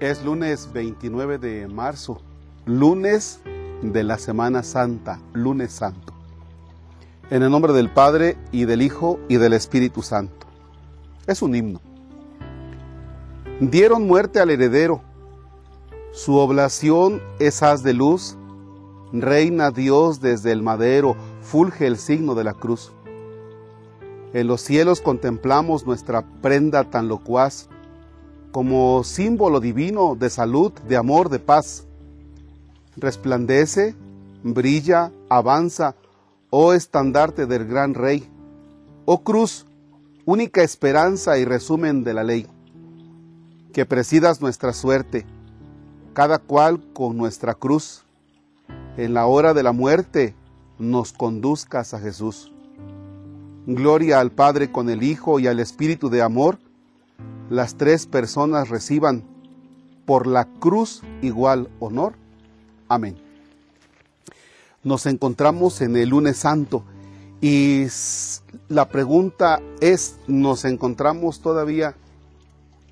Es lunes 29 de marzo, lunes de la Semana Santa, lunes santo. En el nombre del Padre y del Hijo y del Espíritu Santo. Es un himno. Dieron muerte al heredero. Su oblación es haz de luz. Reina Dios desde el madero, fulge el signo de la cruz. En los cielos contemplamos nuestra prenda tan locuaz como símbolo divino de salud, de amor, de paz. Resplandece, brilla, avanza, oh estandarte del gran rey, oh cruz, única esperanza y resumen de la ley. Que presidas nuestra suerte, cada cual con nuestra cruz. En la hora de la muerte nos conduzcas a Jesús. Gloria al Padre con el Hijo y al Espíritu de amor las tres personas reciban por la cruz igual honor. Amén. Nos encontramos en el lunes santo y la pregunta es, ¿nos encontramos todavía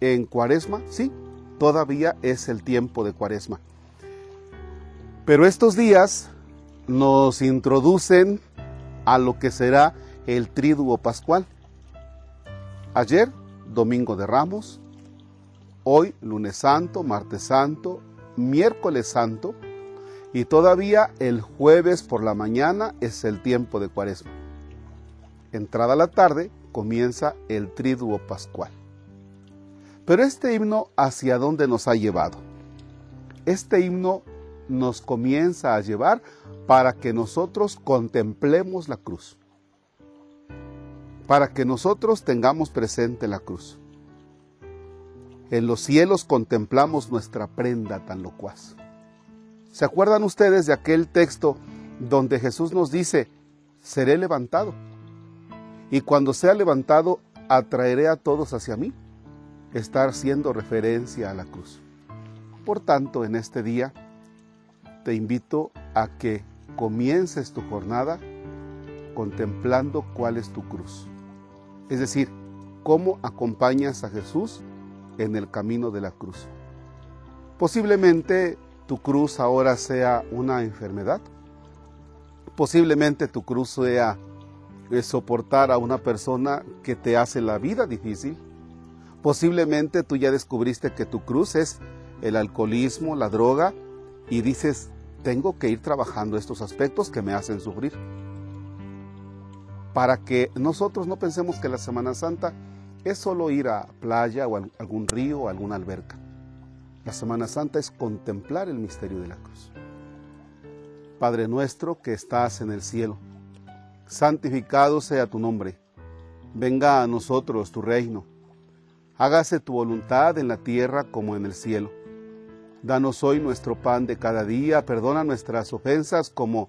en cuaresma? Sí, todavía es el tiempo de cuaresma. Pero estos días nos introducen a lo que será el triduo pascual. Ayer Domingo de Ramos, hoy lunes santo, martes santo, miércoles santo y todavía el jueves por la mañana es el tiempo de cuaresma. Entrada la tarde comienza el triduo pascual. Pero este himno, ¿hacia dónde nos ha llevado? Este himno nos comienza a llevar para que nosotros contemplemos la cruz para que nosotros tengamos presente la cruz. En los cielos contemplamos nuestra prenda tan locuaz. ¿Se acuerdan ustedes de aquel texto donde Jesús nos dice, seré levantado? Y cuando sea levantado, atraeré a todos hacia mí. Estar haciendo referencia a la cruz. Por tanto, en este día, te invito a que comiences tu jornada contemplando cuál es tu cruz. Es decir, cómo acompañas a Jesús en el camino de la cruz. Posiblemente tu cruz ahora sea una enfermedad. Posiblemente tu cruz sea eh, soportar a una persona que te hace la vida difícil. Posiblemente tú ya descubriste que tu cruz es el alcoholismo, la droga, y dices, tengo que ir trabajando estos aspectos que me hacen sufrir para que nosotros no pensemos que la Semana Santa es solo ir a playa o algún río o alguna alberca. La Semana Santa es contemplar el misterio de la cruz. Padre nuestro que estás en el cielo, santificado sea tu nombre. Venga a nosotros tu reino. Hágase tu voluntad en la tierra como en el cielo. Danos hoy nuestro pan de cada día, perdona nuestras ofensas como